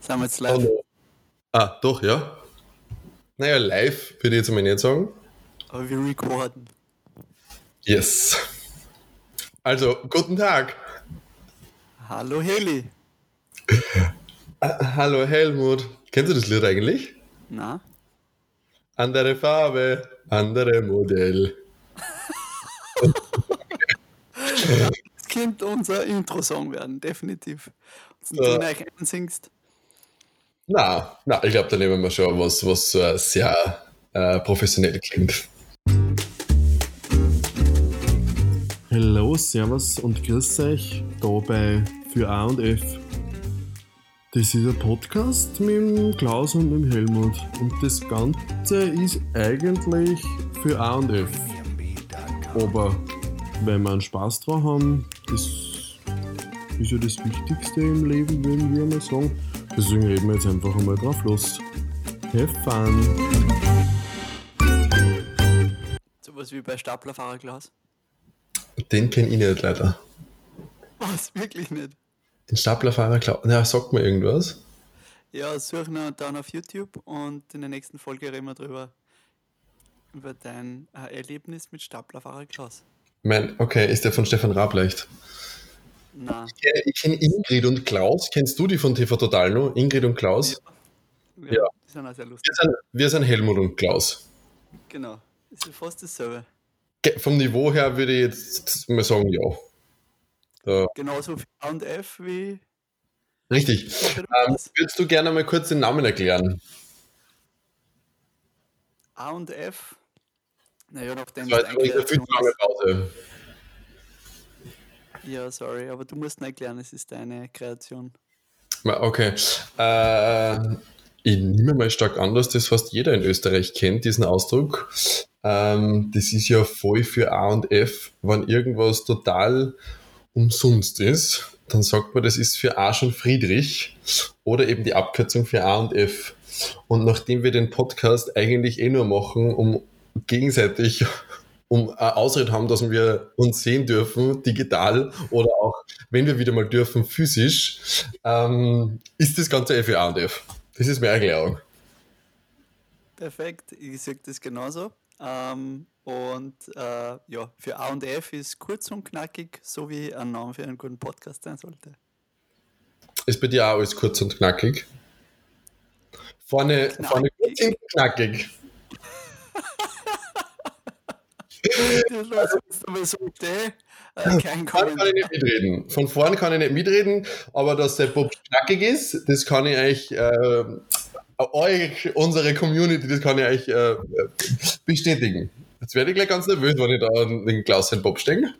Sind wir jetzt live? Ah, doch, ja. Naja, live würde ich jetzt mal nicht sagen. Aber wir recorden. Yes. Also, guten Tag. Hallo Heli. Ah, hallo Helmut. Kennst du das Lied eigentlich? Na? Andere Farbe, andere Modell. Das könnte unser Intro-Song werden, definitiv. Und du Ja. euch einsingst. Na, na, ich glaube, da nehmen wir schon was, was äh, sehr äh, professionell klingt. Hallo, Servus und grüß euch da bei Für A und F. Das ist ein Podcast mit dem Klaus und dem Helmut. Und das Ganze ist eigentlich für A und F. Aber wenn wir einen Spaß dran haben, das ist ja das Wichtigste im Leben, würden wir mal sagen. Deswegen reden wir jetzt einfach einmal drauf los. Have fun! Sowas wie bei Staplerfahrer Klaus. Den kenne ich nicht leider. Was? Wirklich nicht? Den Staplerfahrer, glaub, na, sagt mir irgendwas. Ja, such ihn dann auf YouTube und in der nächsten Folge reden wir drüber. Über dein äh, Erlebnis mit Staplerfahrer Klaus. Mein, okay, ist der von Stefan Raab leicht? Na, Ich kenne- Ich kenne Ingrid und Klaus. Kennst du die von TV Total noch? Ingrid und Klaus? ja, Ja. die sind auch sehr lustig. Wir, sind, wir sind Helmut und Klaus. Genau. Das ist fast dasselbe. Vom Niveau her würde ich jetzt mal sagen, ja. Da, Genauso viel A und F wie richtig. Ähm, würdest du gerne mal kurz den Namen erklären? A und F. Naja, nachdem Das war jetzt eine viel zu lange Pause. Ja, sorry, aber du musst nicht erklären, es ist deine Kreation. Okay. Äh, ich nehme mal stark an, dass das fast jeder in Österreich kennt, diesen Ausdruck. Ähm, das ist ja voll für A und F. Wenn irgendwas total umsonst ist, dann sagt man, das ist für A schon Friedrich oder eben die Abkürzung für A und F. Und nachdem wir den Podcast eigentlich eh nur machen, um gegenseitig um eine Ausrede haben, dass wir uns sehen dürfen, digital oder auch, wenn wir wieder mal dürfen, physisch, ähm, ist das Ganze F für A und F. Das ist meine Erklärung. Perfekt, ich sehe das genauso. Ähm, und äh, ja, für A und F ist kurz und knackig, so wie ein Name für einen guten Podcast sein sollte. Ist bei dir auch alles kurz und knackig? Vorne, Knackig. vorne kurz, hinten knackig. Äh, kein Vorne kann ich nicht mitreden. Von vorne kann ich nicht mitreden, aber dass der Bob knackig ist, das kann ich euch, äh, euch, unsere Community, das kann ich euch äh, bestätigen. Jetzt werde ich gleich ganz nervös, wenn ich da an den Klaus den Bob stehe.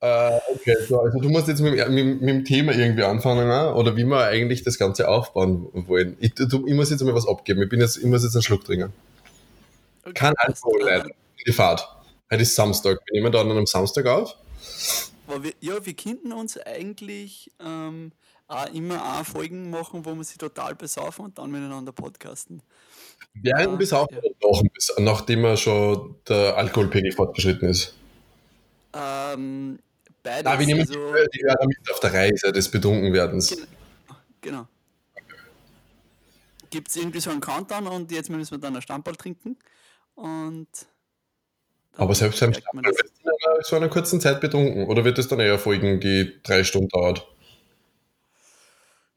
äh, okay, so, also du musst jetzt mit, mit, mit dem Thema irgendwie anfangen, ne? oder wie wir eigentlich das Ganze aufbauen wollen. Ich, du, ich muss jetzt mal was abgeben. Ich, bin jetzt, ich muss jetzt einen Schluck trinken. Kein. Alkohol, leider. Die Fahrt. Heute ist Samstag. Wir nehmen da an einem Samstag auf. Wir, ja, wir könnten uns eigentlich ähm, auch immer auch Folgen machen, wo wir sie total besaufen und dann miteinander podcasten. Während Ja, Besaufen ja. Bes- nachdem er schon der Alkoholpegel fortgeschritten ist. Ähm, beides. Nein, wir nehmen also, die, Hörer mit auf der Reise des Betrunkenwerdens. Gen- Genau. Gibt es irgendwie so einen Countdown und jetzt müssen wir dann ein Stammball trinken und. Aber selbst beim man das. wird in einer, so einer kurzen Zeit betrunken. Oder wird es dann eher folgen, die drei Stunden dauert?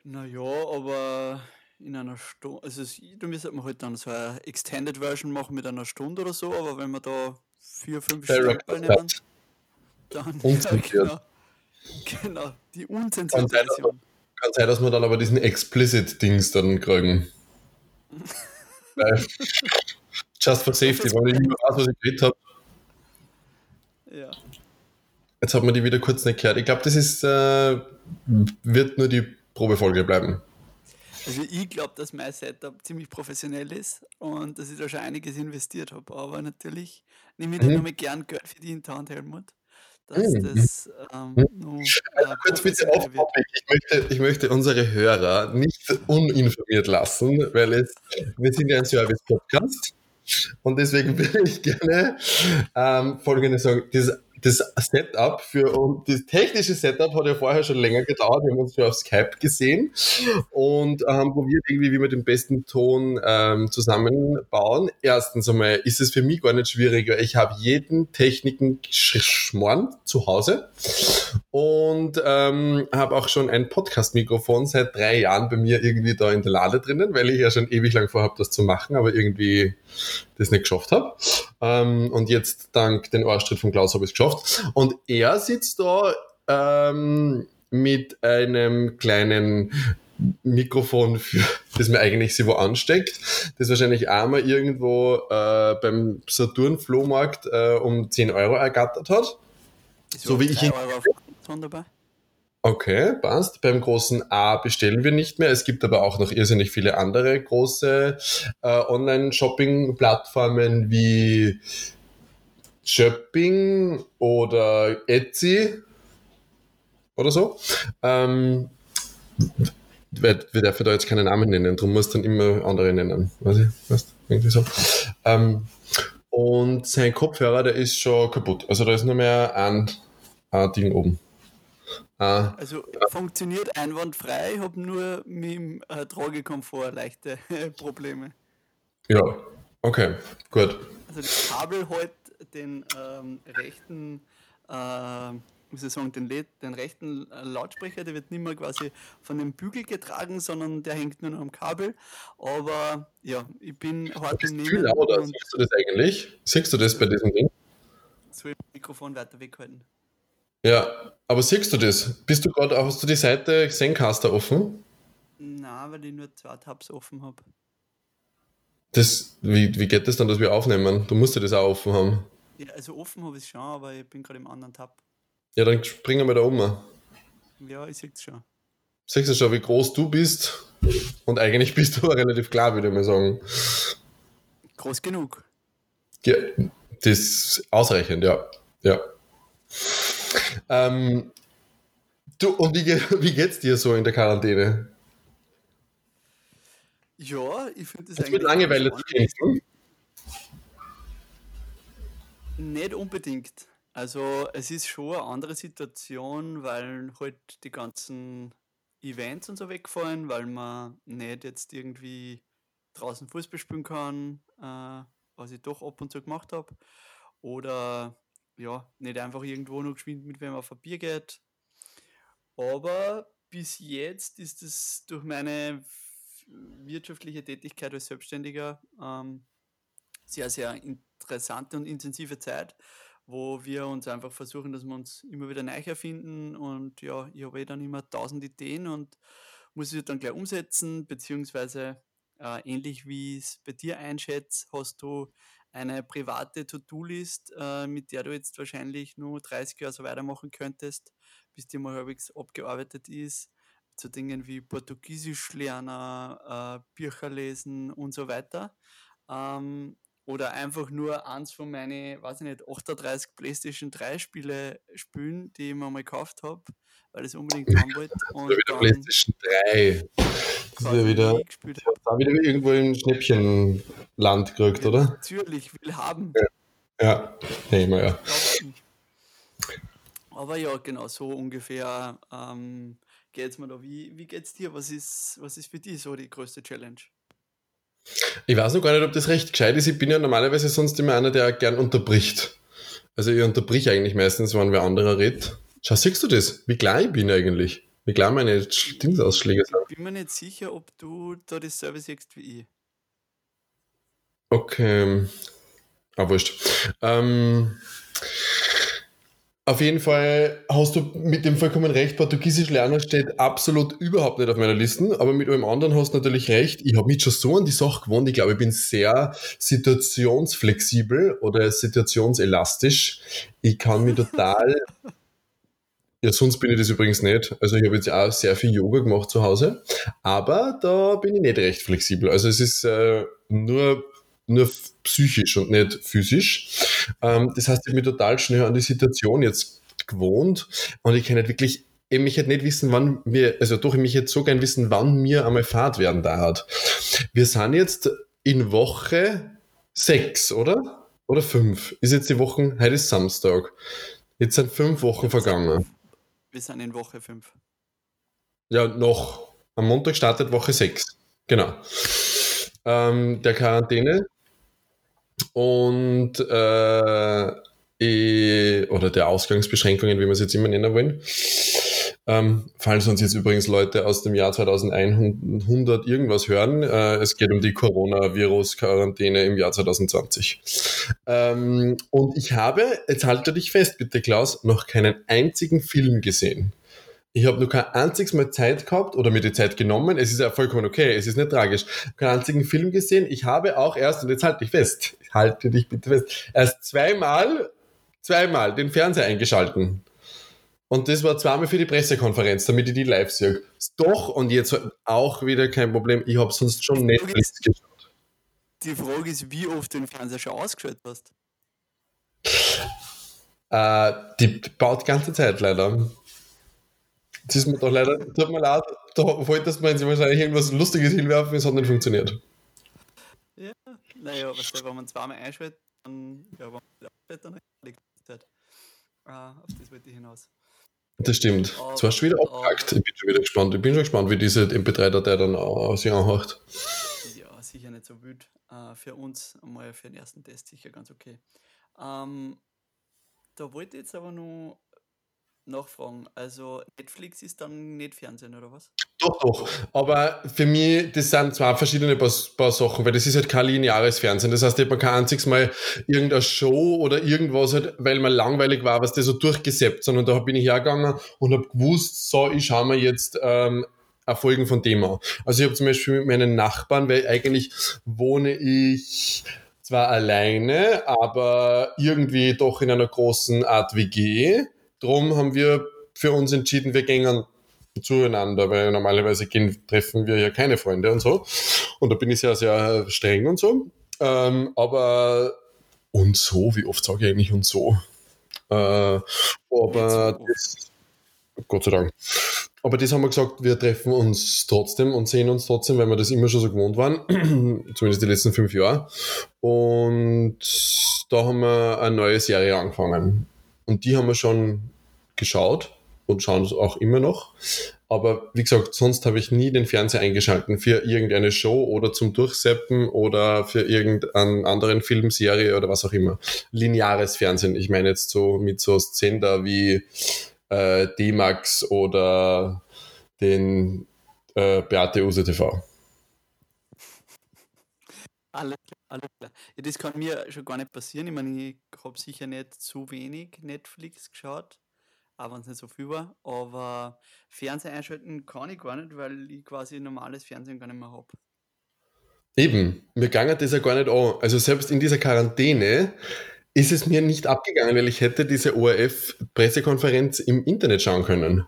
Naja, aber in einer Stunde, also da müsste man halt dann so eine Extended Version machen mit einer Stunde oder so, aber wenn wir da vier, fünf Stammball nehmen, dann. Unzensiert. Ja, genau, genau, die unzensierte Kann sein, dass Version. Kann sein, dass wir dann aber diesen Explicit-Dings dann kriegen. Just for safety, weil ich nicht mehr weiß, was ich geredet habe. Ja. Jetzt hat man die wieder kurz nicht gehört. Ich glaube, das ist, äh, wird nur die Probefolge bleiben. Also ich glaube, dass mein Setup ziemlich professionell ist und dass ich da schon einiges investiert habe. Aber natürlich nehme ich da Mhm. nochmal gern Geld für die Hand, Helmut. Dass Mhm. das ähm, noch, Also äh, kurz bitte auf. Ich möchte, ich möchte unsere Hörer nicht uninformiert lassen, weil es, wir sind ja ein Service-Podcast. Und deswegen würde ich gerne ähm, Folgendes sagen. Das das Setup für das technische Setup hat ja vorher schon länger gedauert. Wir haben uns schon auf Skype gesehen und haben probiert, irgendwie, wie wir den besten Ton ähm, zusammenbauen. Erstens einmal ist es für mich gar nicht schwieriger. Ich habe jeden Techniken Schmorn zu Hause und ähm, habe auch schon ein Podcast-Mikrofon seit drei Jahren bei mir irgendwie da in der Lade drinnen, weil ich ja schon ewig lang vorhabe, das zu machen, aber irgendwie das nicht geschafft habe. Ähm, und jetzt dank den Arschtritt von Klaus habe ich es geschafft. Und er sitzt da ähm, mit einem kleinen Mikrofon, für, das mir eigentlich sie wo ansteckt, das wahrscheinlich einmal irgendwo äh, beim Saturn-Flohmarkt äh, um 10 Euro ergattert hat. So wie ich ihn. Okay, passt. Beim großen A bestellen wir nicht mehr. Es gibt aber auch noch irrsinnig viele andere große äh, Online-Shopping-Plattformen wie Shopping oder Etsy oder so. Ähm, wir, dürfen da jetzt keinen Namen nennen, darum muss dann immer andere nennen. Weiß ich, weißt, irgendwie so. Ähm, und sein Kopfhörer, der ist schon kaputt. Also da ist nur mehr ein, ein Ding oben. Ah. Also funktioniert einwandfrei, ich habe nur mit dem äh, Tragekomfort leichte Probleme. Ja, okay, gut. Also das Kabel hält den ähm, rechten, äh, muss ich sagen, den, den rechten äh, Lautsprecher, der wird nicht mehr quasi von dem Bügel getragen, sondern der hängt nur noch am Kabel. Aber ja, ich bin hart im Nehmen. Lauter, siehst du das eigentlich? Siehst du das bei diesem Ding? Soll ich das Mikrofon weiter weghalten? Ja, aber siehst du das? Bist du gerade, hast du die Seite Zencaster offen? Na, weil ich nur zwei Tabs offen habe. Das, wie, wie geht das dann, dass wir aufnehmen? Du musst ja das auch offen haben. Ja, also offen habe ich es schon, aber ich bin gerade im anderen Tab. Ja, dann springen wir da um. Ja, ich sehe es schon. Siehst du schon, wie groß du bist? Und eigentlich bist du relativ klar, würde ich mal sagen. Groß genug. Ja, das ist ausreichend, ja. Ja. Ähm, du, und wie, wie geht's dir so in der Quarantäne? Ja, ich finde das Hast eigentlich. mit Langeweile zu kämpfen? Nicht unbedingt. Also, es ist schon eine andere Situation, weil halt die ganzen Events und so wegfallen, weil man nicht jetzt irgendwie draußen Fußball spielen kann, äh, was ich doch ab und zu gemacht habe. Oder ja, nicht einfach irgendwo noch geschwind mit wem auf ein Bier geht. Aber bis jetzt ist es durch meine wirtschaftliche Tätigkeit als Selbstständiger ähm, sehr, sehr interessante und intensive Zeit, wo wir uns einfach versuchen, dass wir uns immer wieder neu erfinden und ja, ich habe eh dann immer tausend Ideen und muss sie dann gleich umsetzen, beziehungsweise äh, ähnlich wie es bei dir einschätzt, hast du eine private To-Do-List, äh, mit der du jetzt wahrscheinlich nur 30 Jahre so weitermachen könntest, bis die mal halbwegs abgearbeitet ist. Zu Dingen wie Portugiesisch lernen, äh, Bücher lesen und so weiter. Ähm, oder einfach nur eins von meinen, weiß ich nicht, 38 PlayStation 3 Spiele spielen, die ich mir mal gekauft habe, weil ich es unbedingt haben wollte. Und wieder PlayStation 3. Das ist ja wieder, da wieder irgendwo im Schnäppchenland gekriegt, oder? Natürlich, will haben. Ja, ja. nee, mal ja. Aber ja, genau, so ungefähr ähm, geht es mir da. Wie, wie es dir? Was ist, was ist für dich so die größte Challenge? Ich weiß noch gar nicht, ob das recht gescheit ist. Ich bin ja normalerweise sonst immer einer, der gern unterbricht. Also ich unterbrich eigentlich meistens, wenn wer anderer redet. Schau, siehst du das? Wie klein ich bin eigentlich? Wie klein meine Dingsausschläge sind? Ich bin mir nicht sicher, ob du da das Service siehst wie ich. Okay. Ah, wurscht. Ähm, auf jeden Fall hast du mit dem vollkommen recht. Portugiesisch lernen steht absolut überhaupt nicht auf meiner Liste, aber mit allem anderen hast du natürlich recht. Ich habe mich schon so an die Sache gewohnt. Ich glaube, ich bin sehr situationsflexibel oder situationselastisch. Ich kann mich total. ja, sonst bin ich das übrigens nicht. Also ich habe jetzt auch sehr viel Yoga gemacht zu Hause, aber da bin ich nicht recht flexibel. Also es ist äh, nur nur psychisch und nicht physisch. Ähm, das heißt, ich bin total schnell an die Situation jetzt gewohnt und ich kann nicht wirklich ich möchte nicht wissen, wann wir, also doch, ich möchte so gern wissen, wann mir einmal Fahrt werden da hat. Wir sind jetzt in Woche sechs, oder? Oder fünf. Ist jetzt die Woche, heute ist Samstag. Jetzt sind fünf Wochen vergangen. Wir sind in Woche 5. Ja, noch. Am Montag startet Woche 6. Genau. Ähm, der Quarantäne. Und äh, oder der Ausgangsbeschränkungen, wie wir es jetzt immer nennen wollen. Ähm, falls uns jetzt übrigens Leute aus dem Jahr 2100 irgendwas hören, äh, es geht um die Coronavirus-Quarantäne im Jahr 2020. Ähm, und ich habe, jetzt halte dich fest bitte Klaus, noch keinen einzigen Film gesehen. Ich habe nur kein einziges Mal Zeit gehabt oder mir die Zeit genommen. Es ist ja vollkommen okay, es ist nicht tragisch. Keinen einzigen Film gesehen. Ich habe auch erst, und jetzt halte dich fest, halte dich bitte fest, erst zweimal, zweimal den Fernseher eingeschalten. Und das war zweimal für die Pressekonferenz, damit ich die live sehe. Doch, und jetzt auch wieder kein Problem. Ich habe sonst schon Netflix geschaut. Die Frage ist, wie oft du den Fernseher schon ausgeschaltet hast. Äh, die baut die ganze Zeit leider. Das ist mir doch leider, tut mir leid, da wolltest man sie wahrscheinlich irgendwas Lustiges hinwerfen, es hat nicht funktioniert. Ja, naja, was der, wenn man zweimal einschaltet, dann, ja, wenn man aufhört, dann ganze Zeit. Ah, auf das wollte ich hinaus. Das stimmt. Jetzt warst du wieder abgehackt. Ich bin schon wieder gespannt. Ich bin schon gespannt, wie diese MP3-Datei dann äh, sich anhört. Ja, sicher nicht so wild. Äh, für uns einmal für den ersten Test sicher ganz okay. Ähm, da wollte ich jetzt aber nur nachfragen. Also Netflix ist dann nicht Fernsehen oder was? Doch, doch. Aber für mich, das sind zwei verschiedene paar, paar Sachen, weil das ist halt kein lineares Fernsehen. Das heißt, ich habe kein einziges Mal irgendeine Show oder irgendwas, halt, weil mir langweilig war, was das so durchgesäppt, sondern da bin ich hergegangen und habe gewusst, so, ich schaue mir jetzt ähm, Erfolgen von dem an. Also ich habe zum Beispiel mit meinen Nachbarn, weil eigentlich wohne ich zwar alleine, aber irgendwie doch in einer großen Art WG. Drum haben wir für uns entschieden, wir gehen zueinander, weil normalerweise gehen, treffen wir ja keine Freunde und so. Und da bin ich sehr, sehr streng und so. Ähm, aber und so, wie oft sage ich eigentlich und so? Äh, aber das, Gott sei Dank. Aber das haben wir gesagt, wir treffen uns trotzdem und sehen uns trotzdem, weil wir das immer schon so gewohnt waren, zumindest die letzten fünf Jahre. Und da haben wir eine neue Serie angefangen. Und die haben wir schon geschaut und schauen es auch immer noch. Aber wie gesagt, sonst habe ich nie den Fernseher eingeschalten für irgendeine Show oder zum Durchseppen oder für irgendeinen anderen Film, Serie oder was auch immer. Lineares Fernsehen. Ich meine jetzt so mit so Sender wie äh, D-Max oder den äh, Beate Use TV. Alles klar, alles klar. Ja, das kann mir schon gar nicht passieren. Ich meine, ich habe sicher nicht zu wenig Netflix geschaut auch wenn es nicht so viel war. Aber Fernseher einschalten kann ich gar nicht, weil ich quasi normales Fernsehen gar nicht mehr habe. Eben, mir ging das ja gar nicht an. Also selbst in dieser Quarantäne ist es mir nicht abgegangen, weil ich hätte diese ORF-Pressekonferenz im Internet schauen können.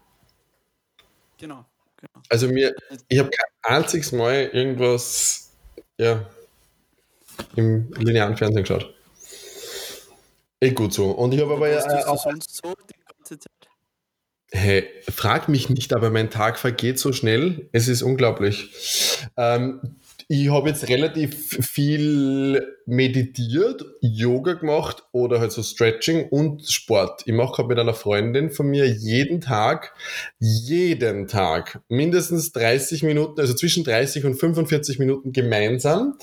Genau, genau. Also mir, ich habe kein einziges Mal irgendwas ja, im linearen Fernsehen geschaut. Eh gut so. Und ich habe aber ja äh, auch. Sonst so die ganze Zeit? Hey, frag mich nicht, aber mein Tag vergeht so schnell. Es ist unglaublich. Ähm, ich habe jetzt relativ viel meditiert, Yoga gemacht oder halt so Stretching und Sport. Ich mache gerade mit einer Freundin von mir jeden Tag, jeden Tag mindestens 30 Minuten, also zwischen 30 und 45 Minuten gemeinsam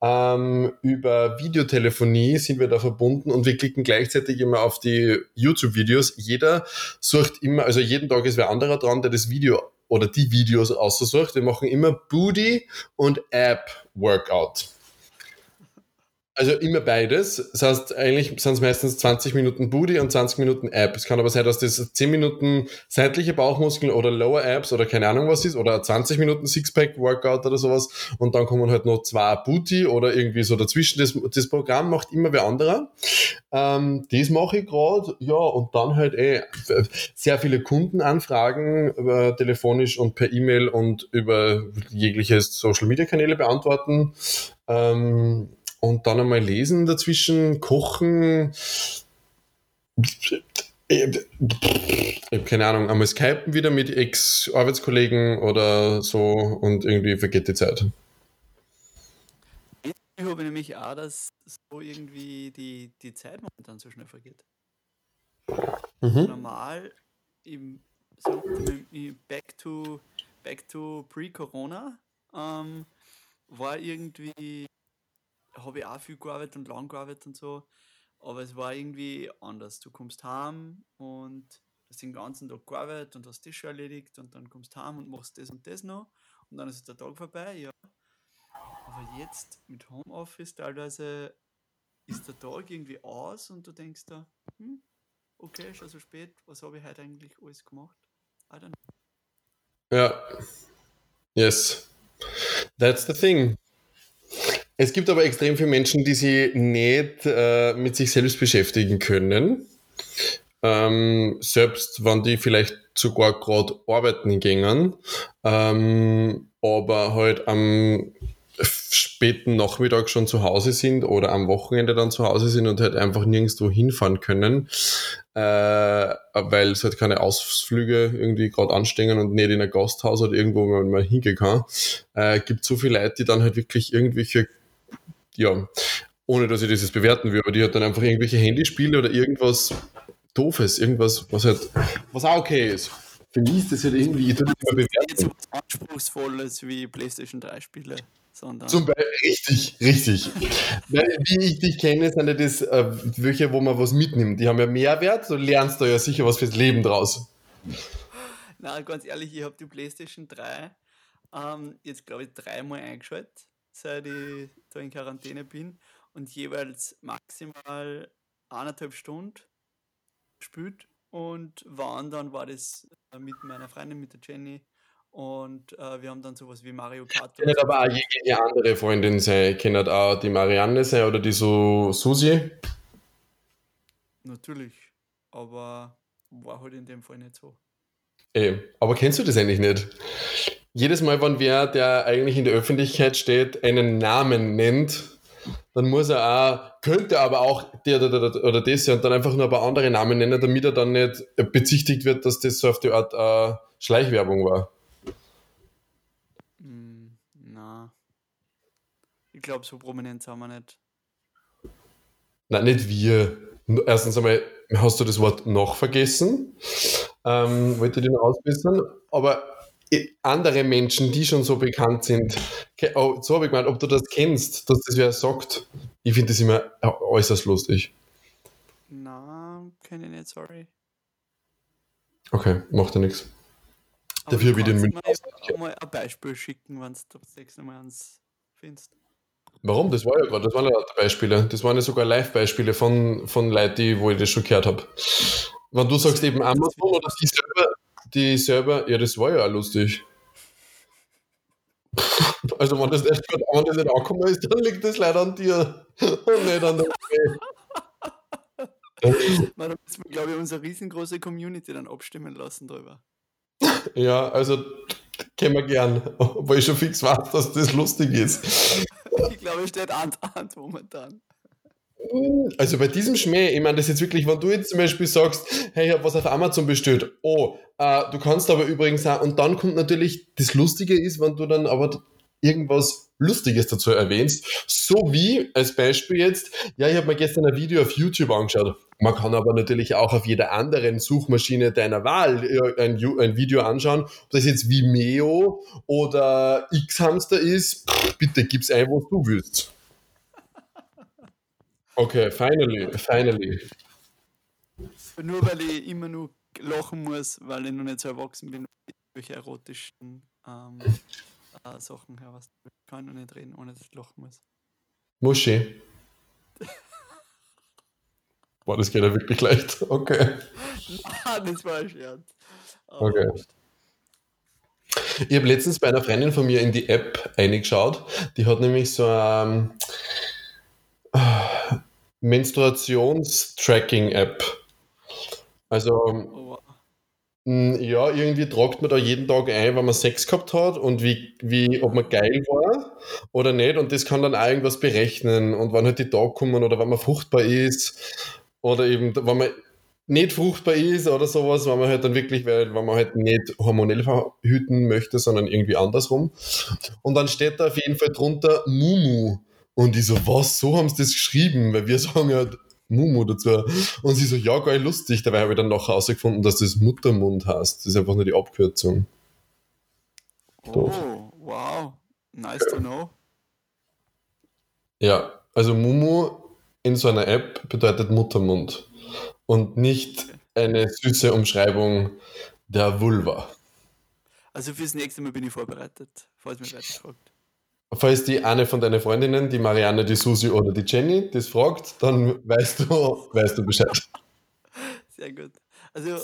ähm, über Videotelefonie sind wir da verbunden und wir klicken gleichzeitig immer auf die YouTube-Videos. Jeder sucht immer, also jeden Tag ist wer anderer dran, der das Video oder die Videos aussucht. Wir machen immer Booty und App-Workout. Also immer beides. Das heißt, eigentlich sind es meistens 20 Minuten Booty und 20 Minuten App. Es kann aber sein, dass das 10 Minuten seitliche Bauchmuskeln oder Lower Abs oder keine Ahnung was ist oder 20 Minuten Sixpack Workout oder sowas und dann kommen halt noch zwei Booty oder irgendwie so dazwischen. Das, das Programm macht immer wer anderer. Ähm, das mache ich gerade, ja, und dann halt eh sehr viele Kundenanfragen über telefonisch und per E-Mail und über jegliche Social Media Kanäle beantworten. Ähm, und dann einmal lesen dazwischen, kochen. Ich habe keine Ahnung, einmal skypen wieder mit Ex-Arbeitskollegen oder so und irgendwie vergeht die Zeit. Ich habe nämlich auch, dass so irgendwie die, die Zeit momentan so schnell vergeht. Mhm. Normal im, so, im Back to Back to Pre-Corona ähm, war irgendwie, habe ich auch viel gearbeitet und lang gearbeitet und so, aber es war irgendwie anders. Du kommst heim und hast den ganzen Tag gearbeitet und hast das schon erledigt und dann kommst heim und machst das und das noch und dann ist der Tag vorbei, ja. Aber jetzt mit Homeoffice teilweise ist der Tag irgendwie aus und du denkst da, hm, okay, schon so spät, was habe ich heute eigentlich alles gemacht? I don't know. Ja. Yes. That's the thing. Es gibt aber extrem viele Menschen, die sich nicht äh, mit sich selbst beschäftigen können. Ähm, selbst wenn die vielleicht sogar gerade arbeiten gingen, ähm, aber halt am späten Nachmittag schon zu Hause sind oder am Wochenende dann zu Hause sind und halt einfach nirgendwo hinfahren können, äh, weil es halt keine Ausflüge irgendwie gerade anstehen und nicht in ein Gasthaus oder irgendwo, wo man mal hingehen kann. Äh, gibt so viele Leute, die dann halt wirklich irgendwelche, ja, ohne dass ich das jetzt bewerten würde, aber die halt dann einfach irgendwelche Handyspiele oder irgendwas Doofes, irgendwas, was halt, was auch okay ist. Für mich ist das halt irgendwie, ich tue das mal bewerten. Nicht so was Anspruchsvolles wie PlayStation 3 Spiele. Sondern Zum Beispiel, richtig, richtig. Weil, wie ich dich kenne, sind ja das äh, welche, wo man was mitnimmt. Die haben ja Mehrwert, du lernst da ja sicher was fürs Leben draus. Na, ganz ehrlich, ich habe die PlayStation 3 ähm, jetzt, glaube ich, dreimal eingeschaltet, seit ich da in Quarantäne bin und jeweils maximal eineinhalb Stunden gespielt und wann dann war das äh, mit meiner Freundin, mit der Jenny und äh, wir haben dann sowas wie Mario Kart. Kennt aber auch jede andere Freundin sein. Kennt auch die Marianne sein oder die so Susi? Natürlich. Aber war halt in dem Fall nicht so. Ey, aber kennst du das eigentlich nicht? Jedes Mal, wenn wer, der eigentlich in der Öffentlichkeit steht, einen Namen nennt, dann muss er auch, könnte aber auch der oder, oder das und dann einfach nur ein paar andere Namen nennen, damit er dann nicht bezichtigt wird, dass das so auf die Art äh, Schleichwerbung war. Ich glaube, so prominent sind wir nicht. Nein, nicht wir. Erstens einmal hast du das Wort noch vergessen. Ähm, wollte ich den ausbessern. Aber andere Menschen, die schon so bekannt sind, oh, so habe ich gemeint, ob du das kennst, dass das wer sagt. Ich finde das immer äußerst lustig. Na, kenne ich nicht, sorry. Okay, macht ja nichts. Dafür wie den München. mal ein Beispiel schicken, wenn du das nächste Mal eins findest. Warum? Das war ja gerade, das waren ja Beispiele. Das waren ja sogar Live-Beispiele von, von Leuten, wo ich das schon gehört habe. Wenn du sagst eben Amazon oder die selber, die selber, ja, das war ja auch lustig. Also wenn das nicht, wenn das nicht angekommen ist, dann liegt das leider an dir und nicht an der Man, da müssen wir, glaube ich, unsere riesengroße Community dann abstimmen lassen darüber. Ja, also kennen wir gern, weil ich schon fix weiß, dass das lustig ist. Ich glaube, ich steht an, an momentan. Also bei diesem Schmäh, ich meine das jetzt wirklich, wenn du jetzt zum Beispiel sagst, hey, ich habe was auf Amazon bestellt, oh, äh, du kannst aber übrigens auch, und dann kommt natürlich, das Lustige ist, wenn du dann aber irgendwas Lustiges dazu erwähnst, so wie als Beispiel jetzt, ja, ich habe mir gestern ein Video auf YouTube angeschaut. Man kann aber natürlich auch auf jeder anderen Suchmaschine deiner Wahl äh, ein, ein Video anschauen, ob das jetzt Vimeo oder X-Hamster ist, bitte gib's ein, was du willst. Okay, finally, finally. Nur weil ich immer nur lachen muss, weil ich noch nicht so erwachsen bin, welche erotischen ähm, äh, Sachen her, was ich kann noch nicht reden, ohne dass ich lachen muss. Muschi. Boah, das geht ja wirklich leicht. Okay. Nein, das war ein Scherz. Oh, okay. Ich habe letztens bei einer Freundin von mir in die App eingeschaut. Die hat nämlich so ähm, Menstruations-Tracking-App. Also, oh. ja, irgendwie tragt man da jeden Tag ein, wenn man Sex gehabt hat und wie, wie, ob man geil war oder nicht. Und das kann dann auch irgendwas berechnen. Und wann halt die Tage kommen oder wann man fruchtbar ist. Oder eben, wenn man nicht fruchtbar ist oder sowas, wenn man halt dann wirklich, weil, wenn man halt nicht hormonell verhüten möchte, sondern irgendwie andersrum. Und dann steht da auf jeden Fall drunter Mumu. Und ich so, was, so haben sie das geschrieben? Weil wir sagen ja Mumu dazu. Und sie so, ja, geil, lustig. Dabei habe ich dann nachher herausgefunden, dass das Muttermund heißt. Das ist einfach nur die Abkürzung. Oh, wow. Nice to know. Ja, also Mumu in so einer App bedeutet Muttermund und nicht eine süße Umschreibung der Vulva. Also fürs nächste Mal bin ich vorbereitet, falls mich weiter fragt. Falls die eine von deinen Freundinnen, die Marianne, die Susi oder die Jenny, das fragt, dann weißt du, weißt du Bescheid. Sehr gut. Also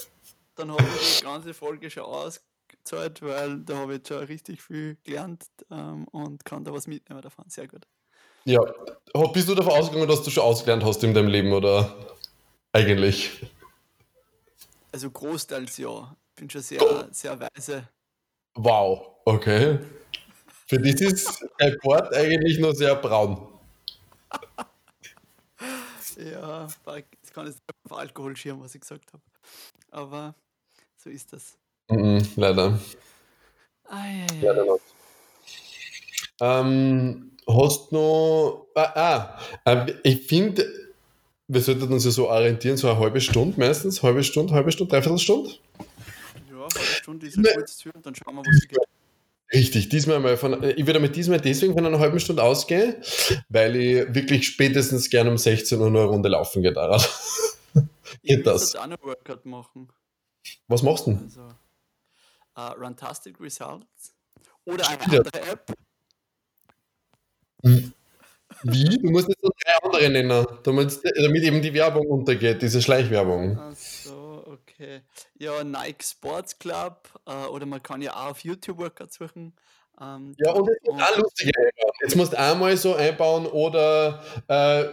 dann habe ich die ganze Folge schon ausgezahlt, weil da habe ich jetzt schon richtig viel gelernt ähm, und kann da was mitnehmen davon. Sehr gut. Ja, bist du davon ausgegangen, dass du schon ausgelernt hast in deinem Leben oder eigentlich? Also großteils ja. Bin schon sehr, sehr weise. Wow, okay. Für dich ist dein Bord eigentlich nur sehr braun. ja, ich kann jetzt auf Alkohol schirmen, was ich gesagt habe. Aber so ist das. Mm leider. Ah, ja, ja. Leider nicht. Ähm, hast noch. Ah, ah äh, ich finde, wir sollten uns ja so orientieren, so eine halbe Stunde meistens. Halbe Stunde, halbe Stunde, dreiviertel Stunde. Ja, halbe Stunde ist ein gutes Ziel, dann schauen wir, was es geht. Richtig, diesmal mal von, äh, ich würde mit diesmal deswegen von einer halben Stunde ausgehen, weil ich wirklich spätestens gerne um 16 Uhr nur eine Runde laufen geht. ich geht das? Ich auch einen Workout machen. Was machst du? Also, uh, Runtastic Results oder eine andere App. Wie? Du musst jetzt noch drei andere nennen, damit, damit eben die Werbung untergeht, diese Schleichwerbung. Ach so, okay. Ja, Nike Sports Club äh, oder man kann ja auch auf YouTube Workouts suchen. Ähm, ja, und jetzt auch lustige einbauen. Jetzt musst du einmal so einbauen oder, äh,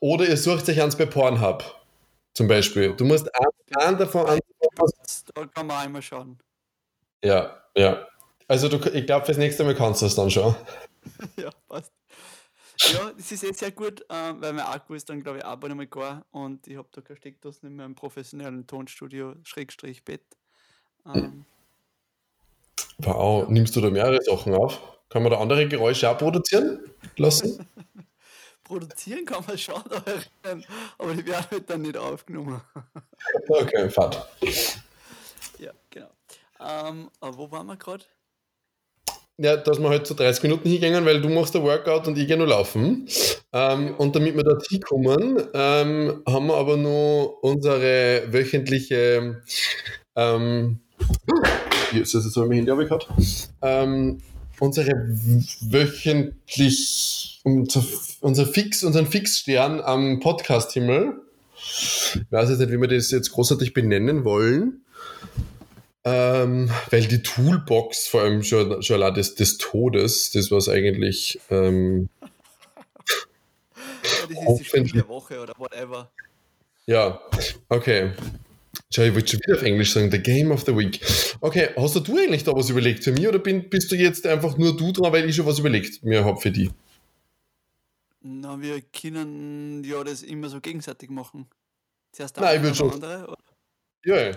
oder ihr sucht euch eins bei Pornhub zum Beispiel. Du musst einen davon an. Da kann man einmal schauen. Ja, ja. Also du, ich glaube, fürs nächste Mal kannst du es dann schon. ja, passt. Ja, das ist jetzt sehr gut, äh, weil mein Akku ist dann, glaube ich, auch bald einmal gar und ich habe da keine Steckdosen in meinem professionellen Tonstudio, Schrägstrich Bett. Ähm, wow, nimmst du da mehrere Sachen auf? Kann man da andere Geräusche auch produzieren lassen? produzieren kann man schon da rein, aber die werden halt dann nicht aufgenommen. okay, fad. Ja, genau. Ähm, aber wo waren wir gerade? Ja, dass wir halt zu 30 Minuten hingehen, weil du machst ein Workout und ich gehe nur laufen. Ähm, und damit wir da hinkommen, ähm, haben wir aber nur unsere wöchentliche ähm, jetzt ist jetzt mein Handy habe ich gehabt. Ähm, unsere wöchentlich unser, unser Fix, unseren Fixstern am Podcast-Himmel. Ich weiß jetzt nicht, wie wir das jetzt großartig benennen wollen. Ähm, weil die Toolbox vor allem schon, schon allein des, des Todes, das was eigentlich ähm, ja, das ist die Spiel der Woche oder whatever. Ja, okay. Schau, ich wollte schon wieder auf Englisch sagen, The Game of the Week. Okay, hast du eigentlich da was überlegt für mich oder bin, bist du jetzt einfach nur du dran, weil ich schon was überlegt mir habe für die? Na, wir können ja das immer so gegenseitig machen. Zuerst Nein, ich würde schon. Andere, oder? Ja,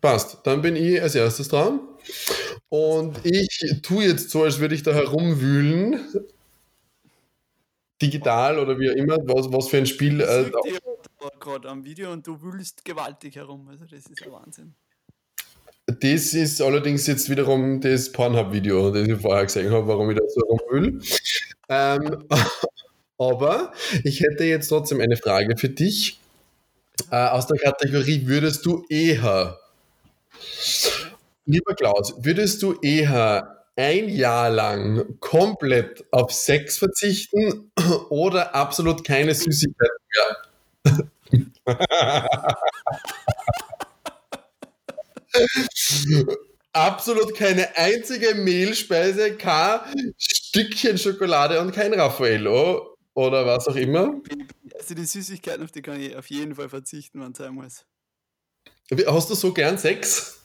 Passt, dann bin ich als erstes dran. Und ich tue jetzt so, als würde ich da herumwühlen. Digital oder wie auch immer, was, was für ein Spiel. Äh, gerade am Video und du wühlst gewaltig herum. Also das ist ja Wahnsinn. Das ist allerdings jetzt wiederum das Pornhub-Video, das ich vorher gesehen habe, warum ich da so rumwühle. ähm, aber ich hätte jetzt trotzdem eine Frage für dich. Äh, aus der Kategorie würdest du eher Lieber Klaus, würdest du eher ein Jahr lang komplett auf Sex verzichten oder absolut keine Süßigkeiten mehr? absolut keine einzige Mehlspeise, kein Stückchen Schokolade und kein Raffaello oder was auch immer. Also die Süßigkeiten, auf die kann ich auf jeden Fall verzichten, wenn es sein muss. Hast du so gern Sex?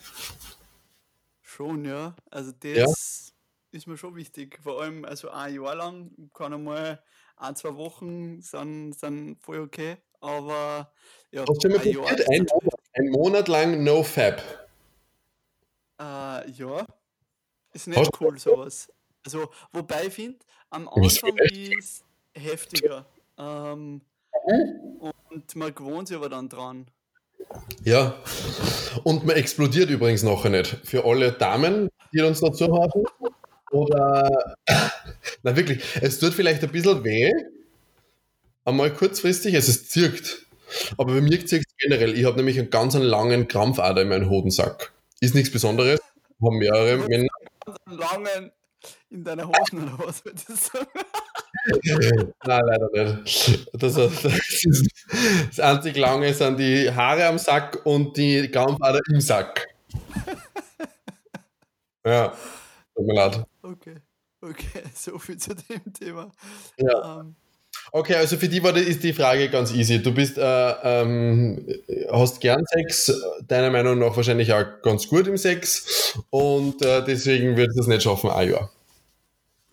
Schon, ja. Also das ja. ist mir schon wichtig. Vor allem, also ein Jahr lang kann einmal ein, zwei Wochen sind, sind voll okay. Aber ja, Hast du mal ein, probiert, ein, Monat, ein Monat lang No Fab? Äh, ja. Ist nicht Hast cool sowas. Also, wobei ich finde, am Anfang ist es heftiger. Ähm, und Und man gewohnt sich aber dann dran. Ja. Und man explodiert übrigens nachher nicht. Für alle Damen, die uns dazu haben. Oder. Na wirklich, es tut vielleicht ein bisschen weh. Einmal kurzfristig, es ist zirkt. Aber bei mir zirkt es generell. Ich habe nämlich einen ganz langen Krampfader in meinem Hodensack. Ist nichts Besonderes. Haben mehrere Männer. Einen langen in deiner Hosen oder was würdest du sagen? Nein, leider nicht. Das, das, ist, das einzig Lange sind die Haare am Sack und die Krampfader im Sack. Ja, tut mir leid. Okay, okay, so viel zu dem Thema. Ja. Ähm, Okay, also für die war die, ist die Frage ganz easy. Du bist, äh, ähm, hast gern Sex, deiner Meinung nach wahrscheinlich auch ganz gut im Sex und äh, deswegen wird es nicht schaffen, ein Jahr.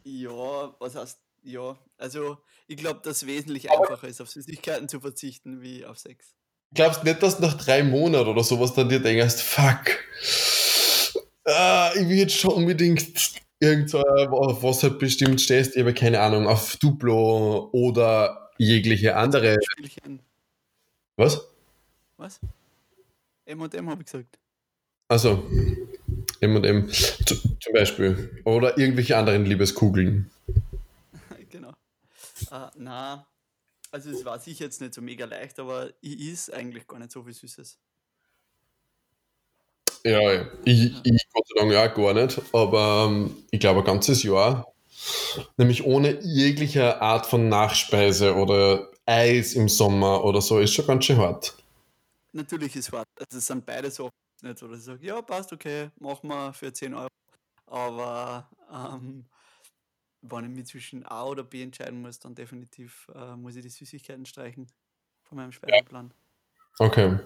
ja, was heißt, ja, also ich glaube, dass es wesentlich einfacher ist, auf Süßigkeiten zu verzichten, wie auf Sex. Glaubst nicht, dass du nach drei Monaten oder sowas dann dir denkst, fuck, ah, ich will jetzt schon unbedingt irgend so, auf was halt bestimmt stehst, ich habe keine Ahnung, auf Duplo oder jegliche andere. Spielchen. Was? Was? M&M habe ich gesagt. Also, M&M zu- zum Beispiel. Oder irgendwelche anderen Liebeskugeln. Äh, na, also es war sicher jetzt nicht so mega leicht, aber ich is eigentlich gar nicht so viel Süßes. Ja, ja. ich, ich Gott sei Dank ja gar nicht, aber ähm, ich glaube ein ganzes Jahr, nämlich ohne jegliche Art von Nachspeise oder Eis im Sommer oder so, ist schon ganz schön hart. Natürlich ist hart. Also es sind beide so nicht so, dass ich sage, ja, passt, okay, machen wir für 10 Euro. Aber ähm, wenn ich mich zwischen A oder B entscheiden muss, dann definitiv äh, muss ich die Süßigkeiten streichen von meinem Speiseplan. Okay.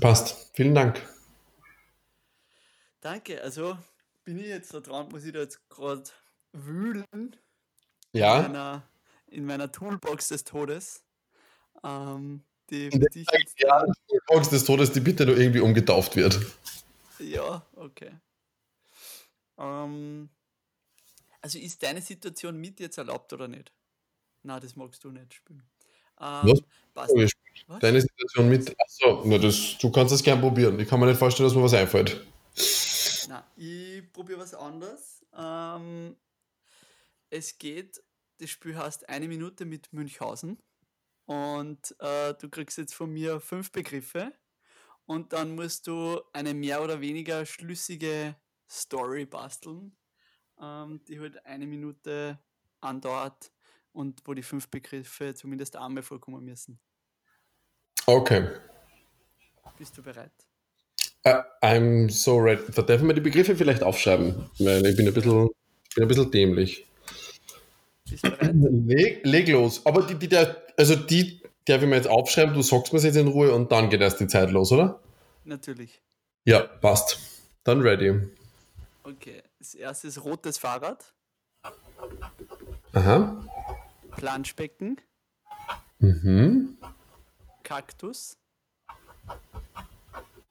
Passt. Vielen Dank. Danke, also bin ich jetzt da dran, muss ich da jetzt gerade wühlen in, Ja, meiner, in meiner Toolbox des Todes. Ähm, die In jetzt ja, die Box des Todes, die bitte nur irgendwie umgetauft wird. Ja, okay. Ähm, also ist deine Situation mit jetzt erlaubt oder nicht? Na, das magst du nicht spielen. Ähm, Was? Was? Deine Situation mit. Achso, na, das, du kannst das gern probieren. Ich kann mir nicht vorstellen, dass mir was einfällt. Na, ich probiere was anderes. Ähm, es geht, das Spiel heißt eine Minute mit Münchhausen. Und äh, du kriegst jetzt von mir fünf Begriffe. Und dann musst du eine mehr oder weniger schlüssige Story basteln, ähm, die halt eine Minute andauert und wo die fünf Begriffe zumindest einmal vorkommen müssen. Okay. Bist du bereit? Uh, I'm so ready. Da dürfen wir die Begriffe vielleicht aufschreiben, weil ich bin ein bisschen, bin ein bisschen dämlich. Bist du bereit? Leg, leg los. Aber die, die, der, also die darf ich mir jetzt aufschreiben, du sagst mir jetzt in Ruhe und dann geht erst die Zeit los, oder? Natürlich. Ja, passt. Dann ready. Okay. Das erste ist rotes Fahrrad, Aha. Planschbecken, Mhm. Kaktus,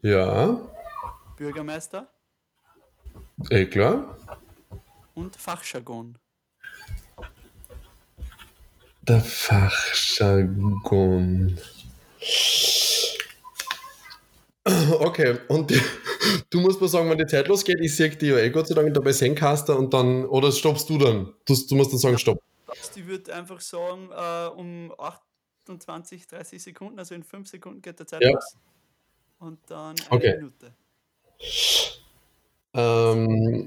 Ja. Bürgermeister Eh klar. und Fachjargon. Der Fachjargon. Okay, und die, du musst mir sagen, wenn die Zeit losgeht, ich sehe die ja eh Gott sei Dank dabei Zencaster und dann, oder stoppst du dann? Du, du musst dann sagen, stopp. Ich würde einfach sagen, äh, um 28, 30 Sekunden, also in 5 Sekunden geht der Zeit Ja. los. Und dann eine Okay. Minute. Ähm,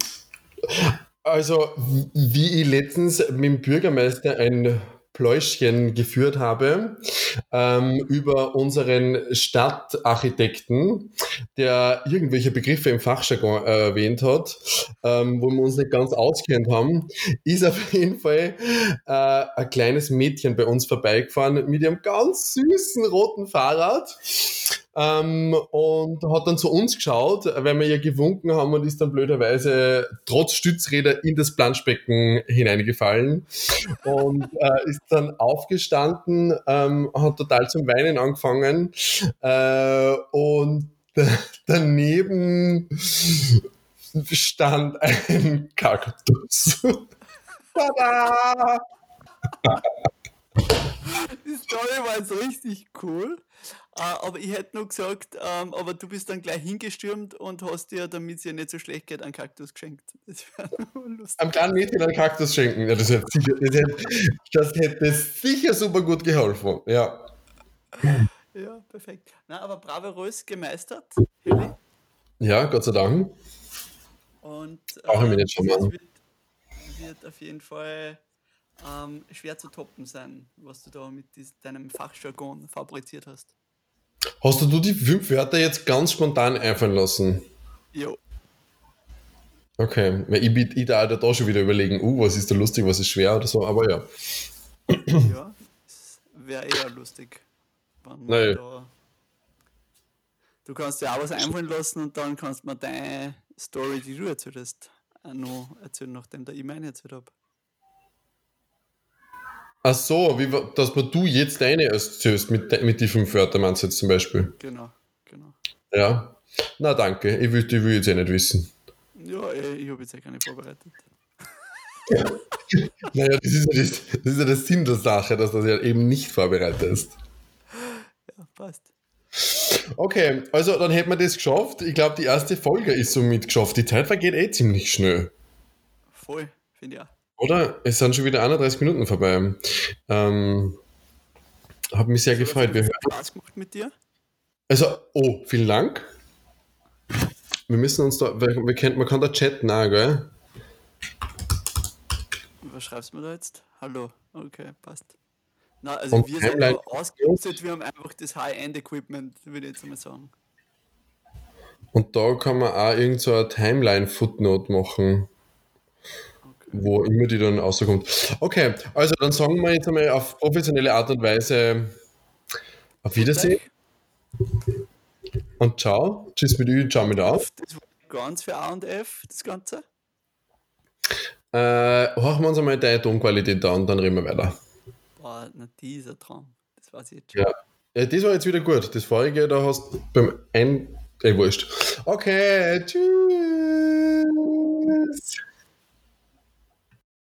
also, wie ich letztens mit dem Bürgermeister ein Pläuschchen geführt habe ähm, über unseren Stadtarchitekten, der irgendwelche Begriffe im Fachjargon äh, erwähnt hat, ähm, wo wir uns nicht ganz auskennt haben, ist auf jeden Fall äh, ein kleines Mädchen bei uns vorbeigefahren mit ihrem ganz süßen roten Fahrrad ähm, und hat dann zu uns geschaut, weil wir ihr gewunken haben und ist dann blöderweise trotz Stützräder in das Planschbecken hineingefallen und äh, ist dann aufgestanden, ähm, hat total zum Weinen angefangen äh, und daneben stand ein Kaktus. Tada! Die Story war jetzt richtig cool. Äh, aber ich hätte nur gesagt, ähm, aber du bist dann gleich hingestürmt und hast dir, damit es dir nicht so schlecht geht, einen Kaktus geschenkt. Das lustig. Am kleinen Mädchen einen Kaktus schenken. Ja, das, hätte sicher, das, hätte, das hätte sicher super gut geholfen. Ja. Ja, perfekt. Na, aber bravourös gemeistert, Heli. Ja, Gott sei Dank. Und äh, nicht schon das wird, wird auf jeden Fall ähm, schwer zu toppen sein, was du da mit dies, deinem Fachjargon fabriziert hast. Hast du die fünf Wörter jetzt ganz spontan einfallen lassen? Jo, Okay, ich, bin- ich da da schon wieder überlegen, uh, was ist da lustig, was ist schwer oder so, aber ja. ja, wäre eher lustig. Wenn Nein. da, du kannst dir auch was einfallen lassen und dann kannst du mir deine Story, die du erzählt hast, noch erzählen, nachdem der ich meine erzählt habe. Ach so, wie, dass man du jetzt deine erzählst mit, mit die fünf Wörtern, meinst du jetzt zum Beispiel? Genau, genau. Ja. Na danke, ich will, ich will jetzt eh nicht wissen. Ja, eh, ich habe jetzt ja keine vorbereitet. Naja, das ist ja das, das, ist ja das Sinn der Sache, dass du das ja eben nicht vorbereitest. Ja, passt. Okay, also dann hätten wir das geschafft. Ich glaube, die erste Folge ist somit geschafft. Die Zeit vergeht eh ziemlich schnell. Voll, finde ich auch. Oder? Es sind schon wieder 31 Minuten vorbei. Ähm, hat mich sehr gefreut. Wir, Hat Spaß gemacht mit dir. also, oh, vielen Dank. Wir müssen uns da, wir, wir können, man kann da chatten auch, gell? Was schreibst du mir da jetzt? Hallo. Okay, passt. Na, also Und wir sind Timeline- aber ausgerüstet, wir haben einfach das High-End-Equipment, würde ich jetzt einmal sagen. Und da kann man auch irgend so eine Timeline-Footnote machen. Wo immer die dann rauskommt. Okay, also dann sagen wir jetzt einmal auf professionelle Art und Weise auf Wiedersehen und ciao. Tschüss mit Ü, ciao mit auf. Das war ganz für A und F, das Ganze. Äh, horchen wir uns einmal deine Tonqualität an und dann reden wir weiter. Boah, na dieser Traum. Das weiß ich jetzt schon. Ja. ja. Das war jetzt wieder gut. Das vorige, da hast du beim ein. Eh, wurscht. Okay, tschüss.